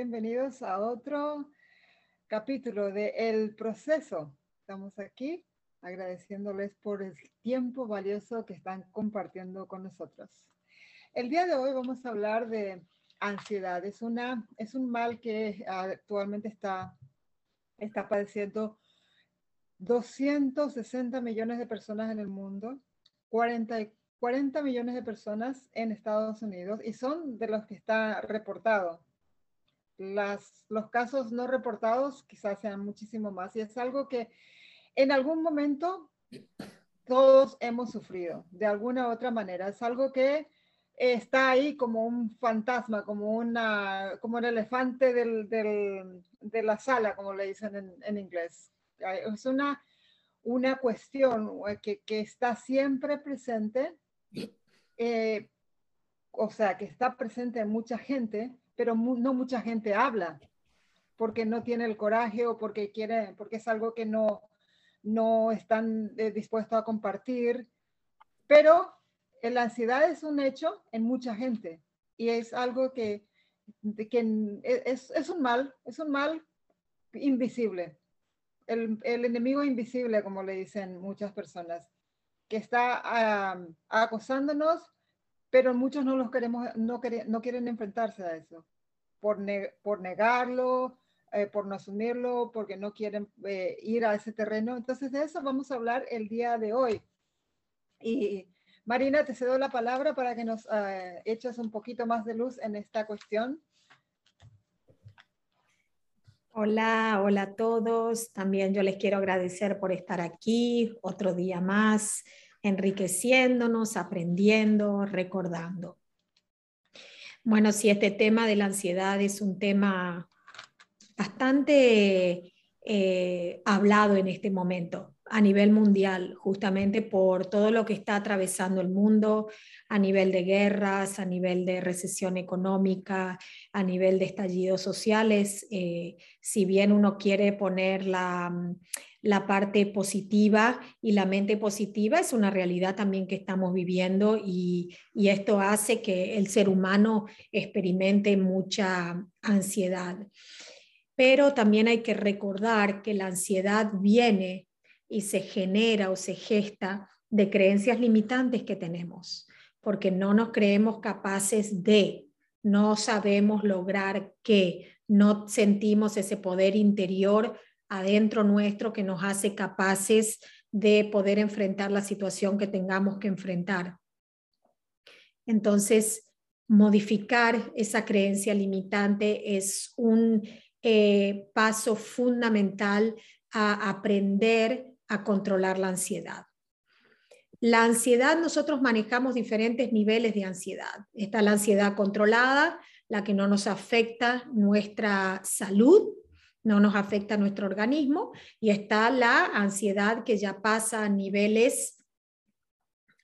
bienvenidos a otro capítulo de El Proceso. Estamos aquí agradeciéndoles por el tiempo valioso que están compartiendo con nosotros. El día de hoy vamos a hablar de ansiedad. Es, una, es un mal que actualmente está, está padeciendo 260 millones de personas en el mundo, 40, 40 millones de personas en Estados Unidos y son de los que está reportado las, los casos no reportados quizás sean muchísimo más. Y es algo que en algún momento todos hemos sufrido, de alguna u otra manera. Es algo que está ahí como un fantasma, como, una, como el elefante del, del, de la sala, como le dicen en, en inglés. Es una, una cuestión que, que está siempre presente, eh, o sea, que está presente en mucha gente, pero no mucha gente habla porque no tiene el coraje o porque quiere, porque es algo que no, no están eh, dispuestos a compartir. Pero la ansiedad es un hecho en mucha gente y es algo que, que es, es, un mal, es un mal invisible. El, el, enemigo invisible, como le dicen muchas personas, que está acosándonos pero muchos no los queremos, no, no quieren enfrentarse a eso, por, por negarlo, eh, por no asumirlo, porque no quieren eh, ir a ese terreno. Entonces de eso vamos a hablar el día de hoy. Y Marina, te cedo la palabra para que nos uh, eches un poquito más de luz en esta cuestión. Hola, hola a todos. También yo les quiero agradecer por estar aquí otro día más enriqueciéndonos, aprendiendo, recordando. Bueno, si este tema de la ansiedad es un tema bastante eh, hablado en este momento a nivel mundial, justamente por todo lo que está atravesando el mundo a nivel de guerras, a nivel de recesión económica, a nivel de estallidos sociales. Eh, si bien uno quiere poner la, la parte positiva y la mente positiva es una realidad también que estamos viviendo y, esto hace que el ser humano experimente mucha ansiedad. Pero también hay que recordar que la ansiedad viene y se genera o se gesta de creencias limitantes que tenemos, porque no nos creemos capaces de, no sabemos lograr que, no sentimos ese poder interior adentro nuestro que nos hace capaces de poder enfrentar la situación que tengamos que enfrentar. Entonces, modificar esa creencia limitante es un eh, paso fundamental a aprender a controlar la ansiedad. La ansiedad, nosotros manejamos diferentes niveles de ansiedad. Está la ansiedad controlada, la que no nos afecta nuestra salud, no nos afecta a nuestro organismo y está la ansiedad que ya pasa a niveles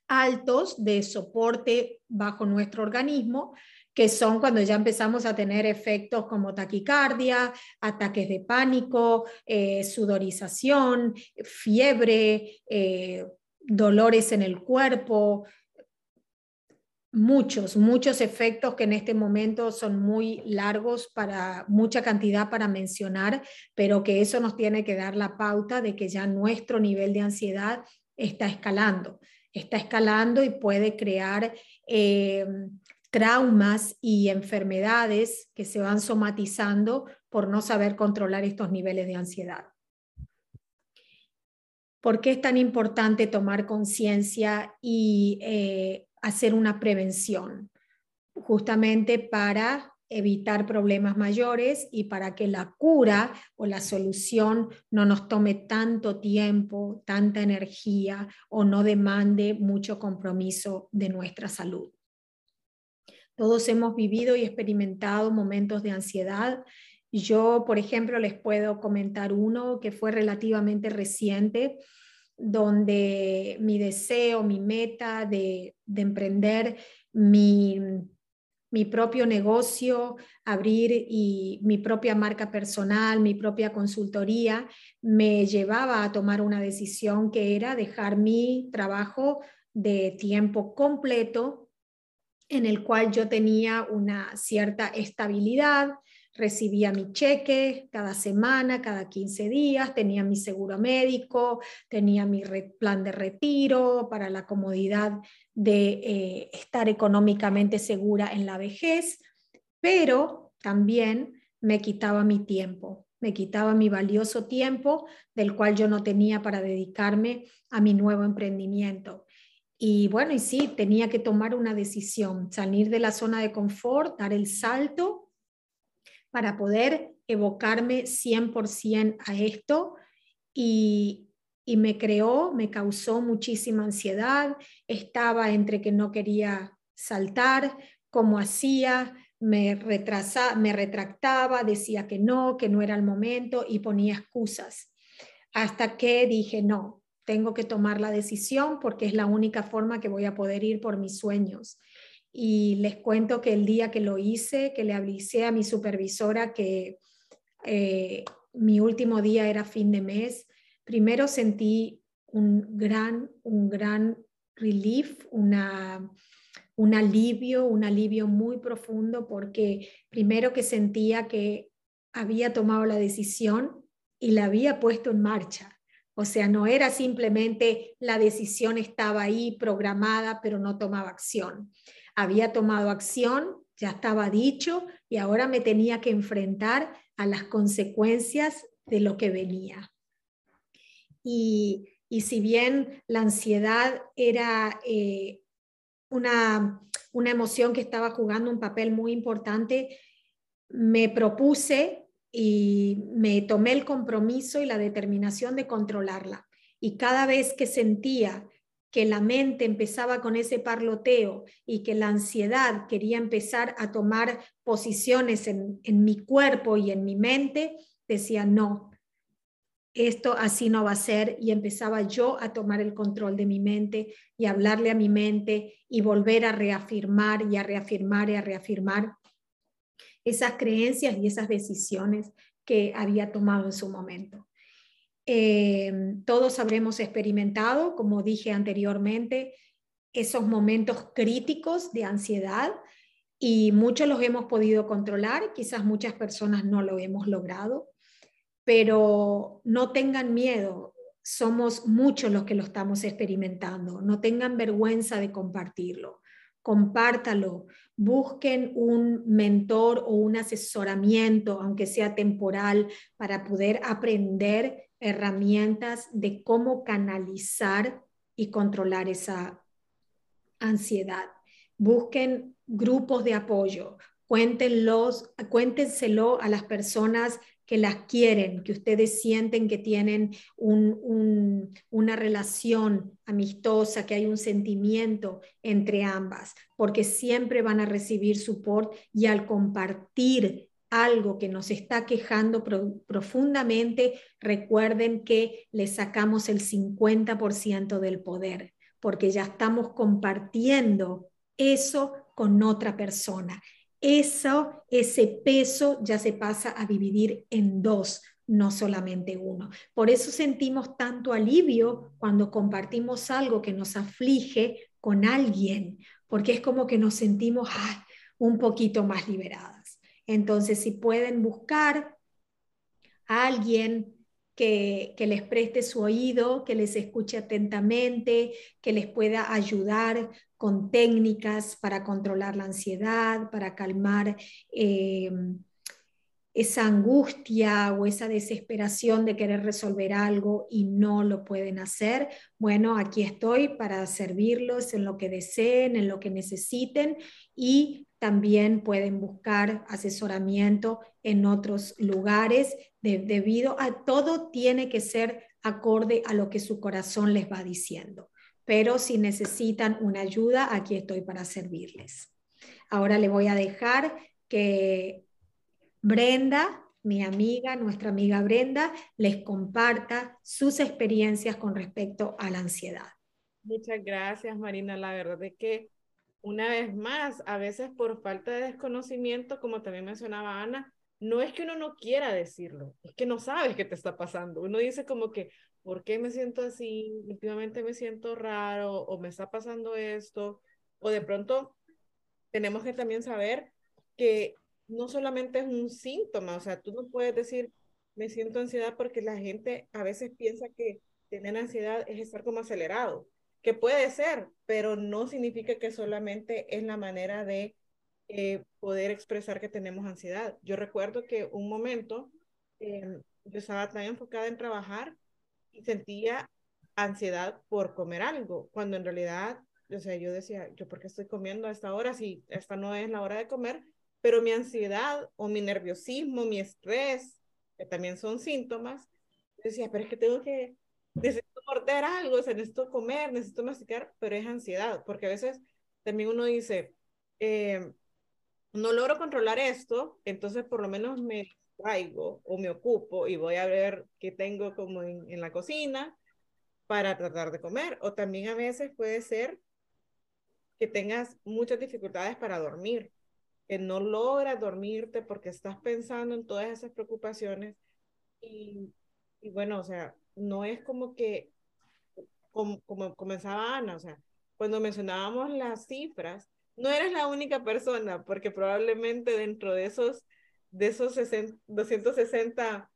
altos de soporte bajo nuestro organismo, que son cuando ya empezamos a tener efectos como taquicardia, ataques de pánico, eh, sudorización, fiebre, eh, dolores en el cuerpo, muchos, muchos efectos que en este momento son muy largos para mucha cantidad para mencionar, pero que eso nos tiene que dar la pauta de que ya nuestro nivel de ansiedad está escalando, está escalando y puede crear eh, traumas y enfermedades que se van somatizando por no saber controlar estos niveles de ansiedad. ¿Por qué es tan importante tomar conciencia y eh, hacer una prevención, justamente para evitar problemas mayores y para que la cura o la solución no nos tome tanto tiempo, tanta energía o no demande mucho compromiso de nuestra salud. Todos hemos vivido y experimentado momentos de ansiedad. Yo, por ejemplo, les puedo comentar uno que fue relativamente reciente donde mi deseo, mi meta de, emprender mi, propio negocio, abrir y mi propia marca personal, mi propia consultoría, me llevaba a tomar una decisión que era dejar mi trabajo de tiempo completo en el cual yo tenía una cierta estabilidad, recibía mi cheque cada semana, cada 15 días, tenía mi seguro médico, tenía mi plan de retiro para la comodidad de eh, estar económicamente segura en la vejez, pero también me quitaba mi tiempo, me quitaba mi valioso tiempo del cual yo no tenía para dedicarme a mi nuevo emprendimiento. Y bueno, y sí, tenía que tomar una decisión, salir de la zona de confort, dar el salto para poder evocarme 100% a esto y, y me creó, me causó muchísima ansiedad, estaba entre que no quería saltar, cómo hacía, me, retrasa, me retractaba, decía que no, que no era el momento y ponía excusas. Hasta que dije, no, tengo que tomar la decisión porque es la única forma que voy a poder ir por mis sueños. Y les cuento que el día que lo hice, que le avisé a mi supervisora que eh, mi último día era fin de mes, primero sentí un gran, un gran relief, un alivio, un alivio muy profundo, porque primero que sentía que había tomado la decisión y la había puesto en marcha. O sea, no era simplemente la decisión estaba ahí programada, pero no tomaba acción. Había tomado acción, ya estaba dicho, y ahora me tenía que enfrentar a las consecuencias de lo que venía. Y, si bien la ansiedad era eh, una, una emoción que estaba jugando un papel muy importante, me propuse y me tomé el compromiso y la determinación de controlarla. Y cada vez que sentía que la mente empezaba con ese parloteo y que la ansiedad quería empezar a tomar posiciones en, en mi cuerpo y en mi mente, decía, no, esto así no va a ser y empezaba yo a tomar el control de mi mente y hablarle a mi mente y volver a reafirmar y a reafirmar y a reafirmar esas creencias y esas decisiones que había tomado en su momento. Eh, todos habremos experimentado, como dije anteriormente, esos momentos críticos de ansiedad y muchos los hemos podido controlar, quizás muchas personas no lo hemos logrado, pero no tengan miedo, somos muchos los que lo estamos experimentando, no tengan vergüenza de compartirlo compártalo, busquen un mentor o un asesoramiento, aunque sea temporal, para poder aprender herramientas de cómo canalizar y controlar esa ansiedad. Busquen grupos de apoyo, cuéntenlos, cuéntenselo a las personas que las quieren, que ustedes sienten que tienen una relación amistosa, que hay un sentimiento entre ambas, porque siempre van a recibir support y al compartir algo que nos está quejando profundamente, recuerden que le sacamos el 50% del poder, porque ya estamos compartiendo eso con otra persona eso, ese peso ya se pasa a dividir en dos, no solamente uno. Por eso sentimos tanto alivio cuando compartimos algo que nos aflige con alguien, porque es como que nos sentimos un poquito más liberadas. Entonces, si pueden buscar a alguien que, les preste su oído, que les escuche atentamente, que les pueda ayudar con técnicas para controlar la ansiedad, para calmar eh, esa angustia o esa desesperación de querer resolver algo y no lo pueden hacer. Bueno, aquí estoy para servirlos en lo que deseen, en lo que necesiten y también pueden buscar asesoramiento en otros lugares debido a todo tiene que ser acorde a lo que su corazón les va diciendo pero si necesitan una ayuda, aquí estoy para servirles. Ahora le voy a dejar que Brenda, mi amiga, nuestra amiga Brenda, les comparta sus experiencias con respecto a la ansiedad. Muchas gracias, Marina. La verdad es que una vez más, a veces por falta de desconocimiento, como también mencionaba Ana, no es que uno no quiera decirlo, es que no sabes qué te está pasando. Uno dice como que, ¿por qué me siento así? Últimamente me siento raro o me está pasando esto. O de pronto tenemos que también saber que no solamente es un síntoma, o sea, tú no puedes decir, me siento ansiedad porque la gente a veces piensa que tener ansiedad es estar como acelerado, que puede ser, pero no significa que solamente es la manera de eh, poder expresar que tenemos ansiedad. Yo recuerdo que un momento em, yo estaba tan enfocada en trabajar y sentía ansiedad por comer algo, cuando en realidad, o sea, yo decía, ¿yo por qué estoy comiendo a esta hora si esta no es la hora de comer? Pero mi ansiedad o mi nerviosismo, mi estrés, que también son síntomas, decía, pero es que tengo que, morder algo, o sea, necesito comer, necesito masticar, pero es ansiedad, porque a veces también uno dice, eh, no logro controlar esto, entonces por lo menos me distraigo o me ocupo y voy a ver qué tengo como en, en la cocina para tratar de comer. O también a veces puede ser que tengas muchas dificultades para dormir, que no logras dormirte porque estás pensando en todas esas preocupaciones y, y bueno, o sea, no es como que, como, como comenzaba Ana, o sea, cuando mencionábamos las cifras, no eres la única persona, porque probablemente dentro de esos, de esos 260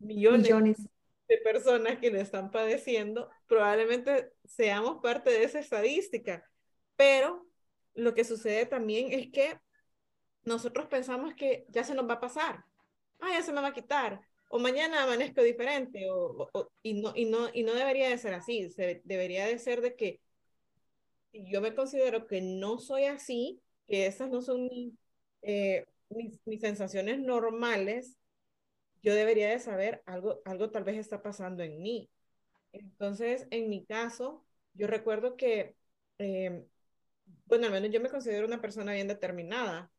millones, de personas que lo están padeciendo, probablemente seamos parte de esa estadística. Pero lo que sucede también es que nosotros pensamos que ya se nos va a pasar, ah, ya se me va a quitar, o mañana amanezco diferente, o, y, no, y, no, y no debería de ser así, debería de ser de que yo me considero que no soy así, que esas no son eh, mis, mis, sensaciones normales, yo debería de saber algo, algo tal vez está pasando en mí. Entonces, en mi caso, yo recuerdo que, eh, bueno, al menos yo me considero una persona bien determinada,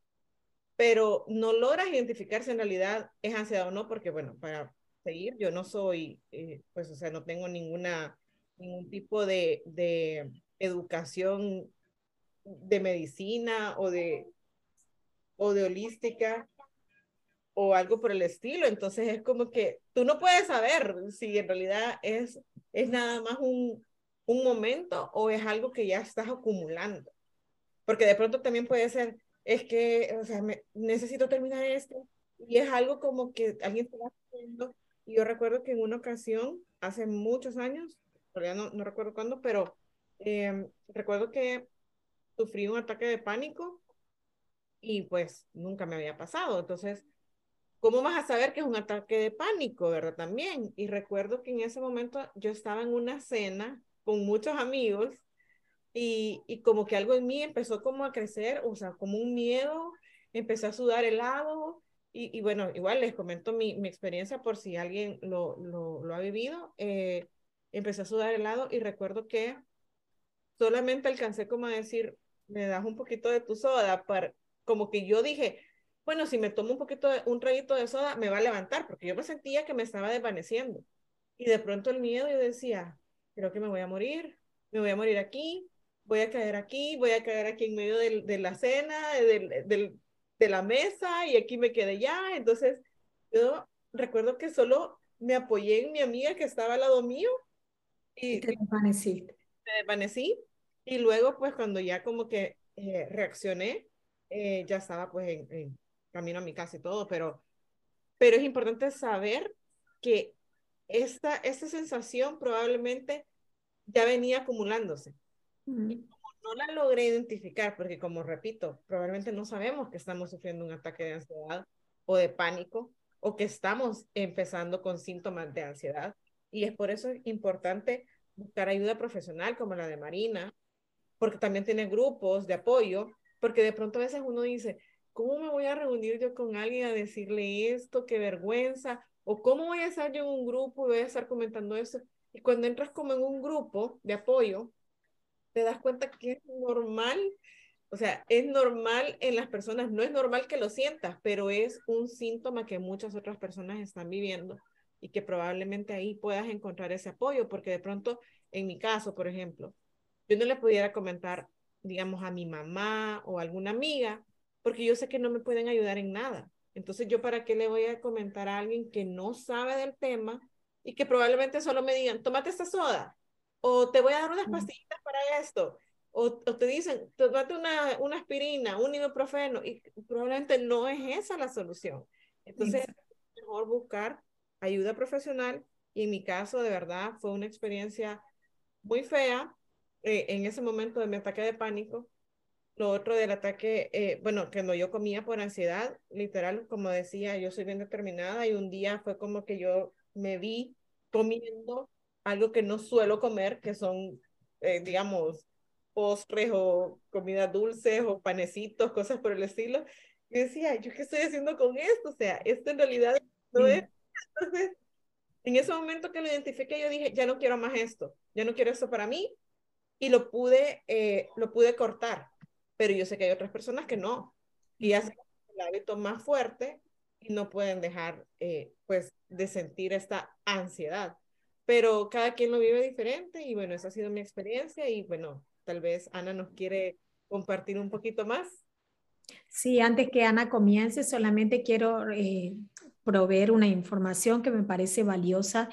pero no logras identificar si en realidad es ansiedad o no, porque, bueno, para seguir, yo no soy, eh, pues, o sea, no tengo ninguna, ningún tipo de, de educación de medicina o de, o de holística o algo por el estilo. Entonces es como que tú no puedes saber si en realidad es, es nada más un, un momento o es algo que ya estás acumulando. Porque de pronto también puede ser, es que, o sea, me, necesito terminar esto y es algo como que alguien te va haciendo. Y yo recuerdo que en una ocasión, hace muchos años, todavía no, no recuerdo cuándo, pero Em, recuerdo que sufrí un ataque de pánico y pues nunca me había pasado. Entonces, ¿cómo vas a saber que es un ataque de pánico, verdad? También. Y recuerdo que en ese momento yo estaba en una cena con muchos amigos y, y como que algo en mí empezó como a crecer, o sea, como un miedo, empecé a sudar helado. Y, y bueno, igual les comento mi, mi experiencia por si alguien lo, lo, lo ha vivido. Eh, empecé a sudar helado y recuerdo que solamente alcancé como a decir, me das un poquito de tu soda, para, como que yo dije, bueno, si me tomo un poquito de, un traguito de soda, me va a levantar, porque yo me sentía que me estaba desvaneciendo. Y de pronto el miedo, yo decía, creo que me voy a morir, me voy a morir aquí, voy a caer aquí, voy a caer aquí en medio del, de la cena, del, del, de la mesa, y aquí me quedé ya. Entonces, yo recuerdo que solo me apoyé en mi amiga que estaba al lado mío. Y, te me desvanecí y luego pues cuando ya como que eh, reaccioné, eh, ya estaba pues en, camino a mi casa y todo, pero, pero es importante saber que esta, esta sensación probablemente ya venía acumulándose. No la logré identificar, porque como repito, probablemente no sabemos que estamos sufriendo un ataque de ansiedad o de pánico, o que estamos empezando con síntomas de ansiedad. Y es por eso importante buscar ayuda profesional como la de Marina, porque también tiene grupos de apoyo, porque de pronto a veces uno dice, ¿cómo me voy a reunir yo con alguien a decirle esto? Qué vergüenza. O cómo voy a estar yo en un grupo y voy a estar comentando eso. Y cuando entras como en un grupo de apoyo, te das cuenta que es normal. O sea, es normal en las personas, no es normal que lo sientas, pero es un síntoma que muchas otras personas están viviendo y que probablemente ahí puedas encontrar ese apoyo, porque de pronto, en mi caso, por ejemplo, yo no le pudiera comentar, digamos, a mi mamá o a alguna amiga, porque yo sé que no me pueden ayudar en nada. Entonces, ¿yo para qué le voy a comentar a alguien que no sabe del tema y que probablemente solo me digan, tómate esta soda o te voy a dar unas pastillitas para esto? o, te dicen, tomate una, una aspirina, un ibuprofeno, y probablemente no es esa la solución. Entonces, es mejor buscar ayuda profesional, y en mi caso, de verdad, fue una experiencia muy fea eh, en ese momento de mi ataque de pánico. Lo otro del ataque, eh, bueno, que no yo comía por ansiedad, literal, como decía, yo soy bien determinada y un día fue como que yo me vi comiendo algo que no suelo comer, que son, eh, digamos, postres o comidas dulces o panecitos, cosas por el estilo. Y decía, ¿yo qué estoy haciendo con esto? O sea, esto en realidad no es. Entonces, en ese momento que lo identifiqué, yo dije, ya no quiero más esto, ya no quiero esto para mí, y lo pude, eh, lo pude cortar. Pero yo sé que hay otras personas que no, y hacen el hábito más fuerte y no pueden dejar, eh, pues, de sentir esta ansiedad. Pero cada quien lo vive diferente, y bueno, esa ha sido mi experiencia, y bueno, Tal vez Ana nos quiere compartir un poquito más. Sí, antes que Ana comience, solamente quiero eh, proveer una información que me parece valiosa,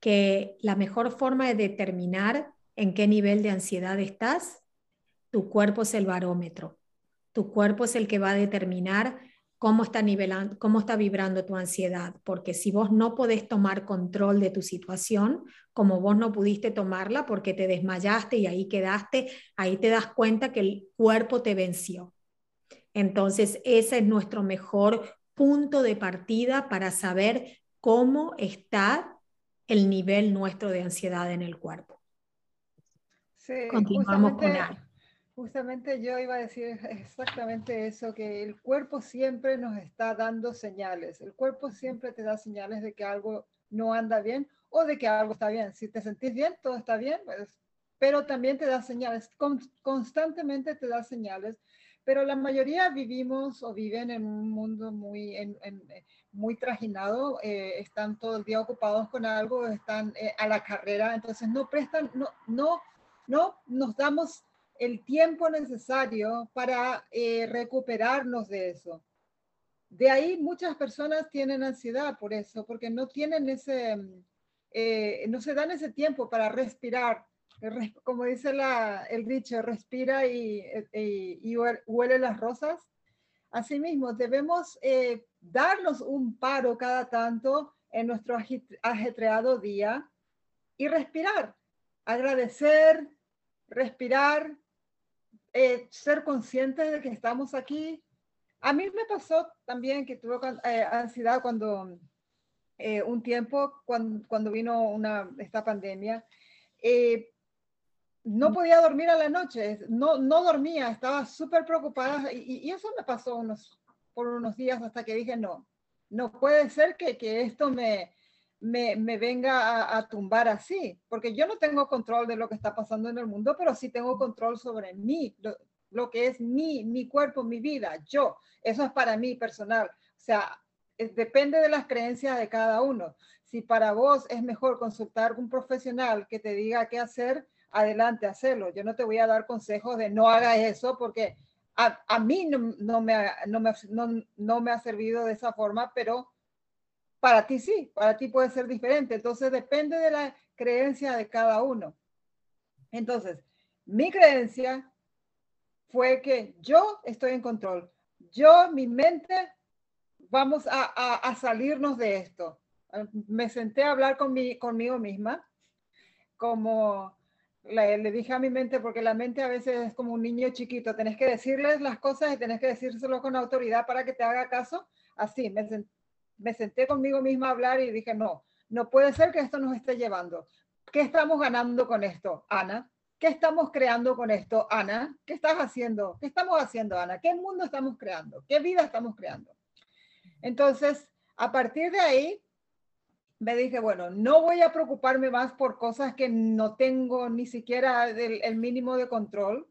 que la mejor forma de determinar en qué nivel de ansiedad estás, tu cuerpo es el barómetro. Tu cuerpo es el que va a determinar cómo está nivelando, cómo está vibrando tu ansiedad, porque si vos no podés tomar control de tu situación, como vos no pudiste tomarla porque te desmayaste y ahí quedaste, ahí te das cuenta que el cuerpo te venció. Entonces, ese es nuestro mejor punto de partida para saber cómo está el nivel nuestro de ansiedad en el cuerpo. Continuamos con Ana. Justamente yo iba a decir exactamente eso, que el cuerpo siempre nos está dando señales. El cuerpo siempre te da señales de que algo no anda bien o de que algo está bien. Si te sentís bien, todo está bien, pues, pero también te da señales, constantemente te da señales. Pero la mayoría vivimos o viven en un mundo muy, muy trajinado, eh, están todo el día ocupados con algo, están eh, a la carrera, entonces no prestan, no, no, no nos damos el tiempo necesario para eh, recuperarnos de eso. De ahí muchas personas tienen ansiedad por eso, porque no tienen ese, eh, no se dan ese tiempo para respirar. Como dice la, el dicho, respira y, y, huele las rosas. Asimismo, debemos eh, darnos un paro cada tanto en nuestro ajetreado día y respirar, agradecer, respirar, eh, ser conscientes de que estamos aquí. A mí me pasó también que tuve eh, ansiedad cuando eh, un tiempo, cuando, cuando, vino una, esta pandemia, no mm. podía dormir a la noche, no, no dormía, estaba súper preocupada y, y, eso me pasó unos, por unos días hasta que dije, no, no puede ser que, que esto me, me, venga a, tumbar así, porque yo no tengo control de lo que está pasando en el mundo, pero sí tengo control sobre mí, lo, que es mi, mi cuerpo, mi vida, yo. Eso es para mí personal. O sea, depende de las creencias de cada uno. Si para vos es mejor consultar un profesional que te diga qué hacer, adelante, hacerlo. Yo no te voy a dar consejos de no haga eso porque a, a mí no, no, me, no, me, no, no me ha servido de esa forma, pero para ti sí, para ti puede ser diferente. Entonces depende de la creencia de cada uno. Entonces, mi creencia fue que yo estoy en control. Yo, mi mente, vamos a, salirnos de esto. Me senté a hablar con mi, conmigo misma, como le, le, dije a mi mente, porque la mente a veces es como un niño chiquito, tenés que decirles las cosas y tenés que decírselo con autoridad para que te haga caso. Así, me, senté me senté conmigo misma a hablar y dije, no, no puede ser que esto nos esté llevando. ¿Qué estamos ganando con esto, Ana? ¿Qué estamos creando con esto, Ana? ¿Qué estás haciendo? ¿Qué estamos haciendo, Ana? ¿Qué mundo estamos creando? ¿Qué vida estamos creando? Entonces, a partir de ahí, me dije, bueno, no voy a preocuparme más por cosas que no tengo ni siquiera el, el mínimo de control.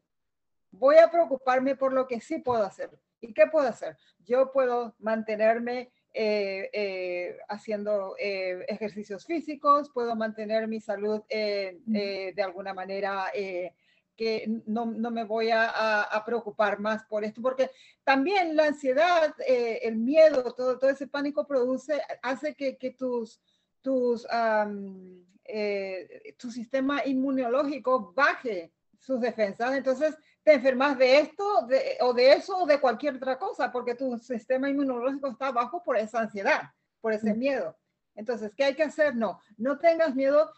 Voy a preocuparme por lo que sí puedo hacer. ¿Y qué puedo hacer? Yo puedo mantenerme eh, eh, haciendo eh, ejercicios físicos, puedo mantener mi salud de alguna manera que no, no, me voy a, a, preocupar más por esto, porque también la ansiedad, el miedo, todo, todo ese pánico produce, hace que, que tus, tus, tu sistema inmunológico baje, sus defensas. Entonces te enfermas de esto o de eso o de cualquier otra cosa porque tu sistema inmunológico está bajo por esa ansiedad, por ese miedo. Entonces, ¿qué hay que hacer? No, no tengas miedo.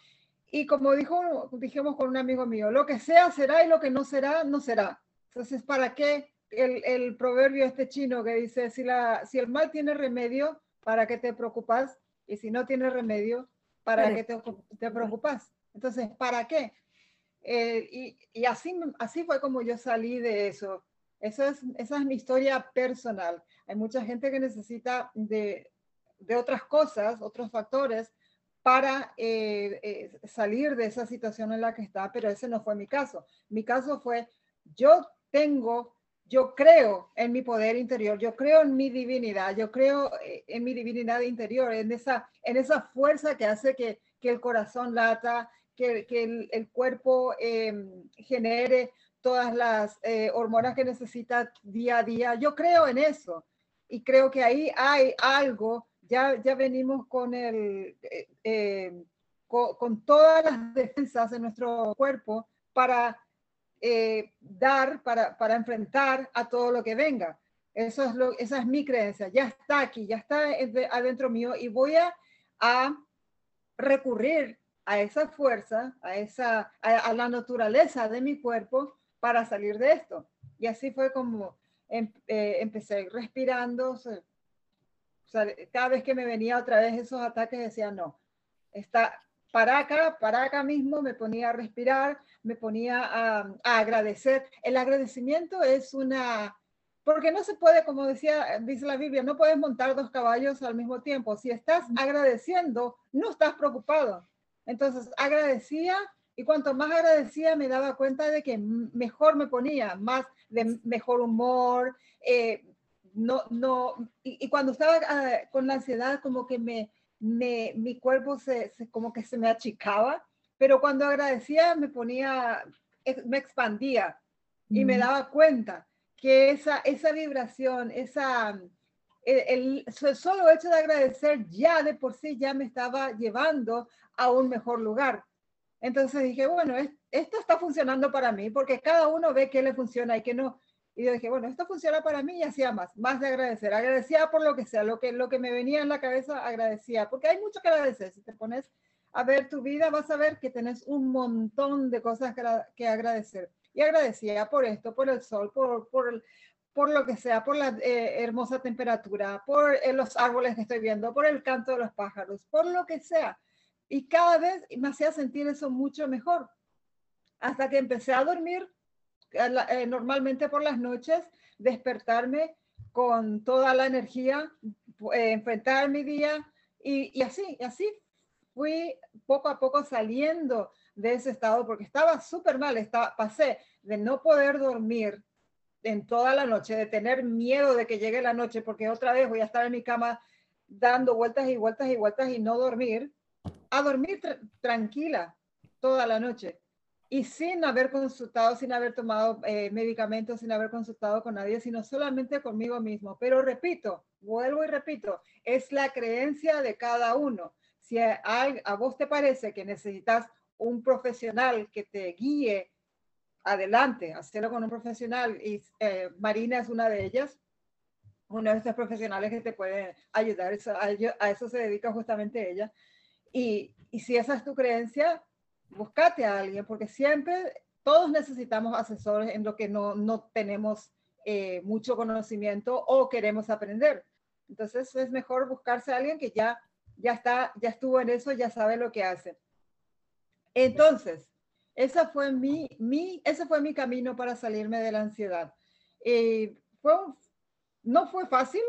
Y como dijo, dijimos con un amigo mío, lo que sea será y lo que no será, no será. Entonces, ¿para qué el, el proverbio este chino que dice, si, la, si el mal tiene remedio, ¿para qué te preocupas? Y si no tiene remedio, ¿para qué te, te preocupas? Entonces, ¿para qué? Eh, y, así, así fue como yo salí de eso. Eso es, esa es mi historia personal. Hay mucha gente que necesita de, de otras cosas, otros factores, para eh, eh, salir de esa situación en la que está, pero ese no fue mi caso. Mi caso fue, yo tengo, yo creo en mi poder interior, yo creo en mi divinidad, yo creo en mi divinidad interior, en esa, en esa fuerza que hace que, que el corazón lata, que, que el, el, cuerpo em, genere todas las hormonas que necesita día a día. Yo creo en eso y creo que ahí hay algo ya, ya venimos con, el, eh, eh, con, todas las defensas de nuestro cuerpo para eh, dar, para, para, enfrentar a todo lo que venga. Eso es lo, esa es mi creencia. Ya está aquí, ya está adentro mío y voy a, a recurrir a esa fuerza, a, esa, a, la naturaleza de mi cuerpo para salir de esto. Y así fue como em, empecé respirando, cada vez que me venía otra vez esos ataques decía, no, está para acá, para acá mismo, me ponía a respirar, me ponía a, agradecer. El agradecimiento es una, porque no se puede, como decía, dice la Biblia, no puedes montar dos caballos al mismo tiempo. Si estás agradeciendo, no estás preocupado. Entonces, agradecía y cuanto más agradecía, me daba cuenta de que mejor me ponía, más de mejor humor, eh, no, no, y, cuando estaba ah, con la ansiedad, como que me, me mi cuerpo se, como que se me achicaba, pero cuando agradecía me ponía, me expandía y me daba cuenta que esa, esa vibración, esa, el, el, solo hecho de agradecer ya de por sí ya me estaba llevando a un mejor lugar. Entonces dije, bueno, esto está funcionando para mí porque cada uno ve qué le funciona y qué no. Y yo dije, bueno, esto funciona para mí y hacía más, más de agradecer. Agradecía por lo que sea, lo que, lo que me venía en la cabeza, agradecía, porque hay mucho que agradecer. Si te pones a ver tu vida, vas a ver que tenés un montón de cosas que, agradecer. Y agradecía por esto, por el sol, por, por, por lo que sea, por la eh, hermosa temperatura, por eh, los árboles que estoy viendo, por el canto de los pájaros, por lo que sea. Y cada vez me hacía sentir eso mucho mejor. Hasta que empecé a dormir eh, normalmente por las noches, despertarme con toda la energía, eh, enfrentar mi día y, y así, y así fui poco a poco saliendo de ese estado porque estaba súper mal, estaba, pasé de no poder dormir en toda la noche, de tener miedo de que llegue la noche porque otra vez voy a estar en mi cama dando vueltas y vueltas y vueltas y no dormir, a dormir tranquila toda la noche y sin haber consultado, sin haber tomado eh, medicamentos, sin haber consultado con nadie, sino solamente conmigo mismo. Pero repito, vuelvo y repito, es la creencia de cada uno. Si a, a vos te parece que necesitas un profesional que te guíe adelante, hacerlo con un profesional, y eh, Marina es una de ellas, una de estas profesionales que te puede ayudar, a eso se dedica justamente ella. Y, si esa es tu creencia, búscate a alguien, porque siempre todos necesitamos asesores en lo que no, no tenemos eh, mucho conocimiento o queremos aprender. Entonces es mejor buscarse a alguien que ya, ya, está, ya estuvo en eso, ya sabe lo que hace. Entonces, esa fue mi, mi, ese fue mi camino para salirme de la ansiedad. Eh, fue no fue fácil,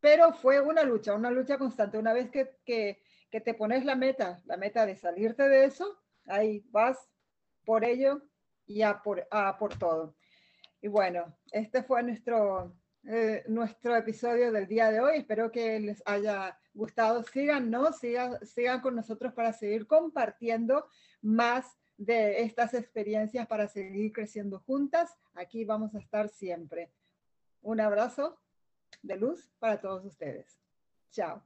pero fue una lucha, una lucha constante. Una vez que, que te pones la meta, la meta de salirte de eso, ahí vas por ello y a por, por todo. Y bueno, este fue nuestro, eh, nuestro episodio del día de hoy. Espero que les haya gustado. Síganos, sigan, sigan con nosotros para seguir compartiendo más de estas experiencias para seguir creciendo juntas. Aquí vamos a estar siempre. Un abrazo de luz para todos ustedes. Chao.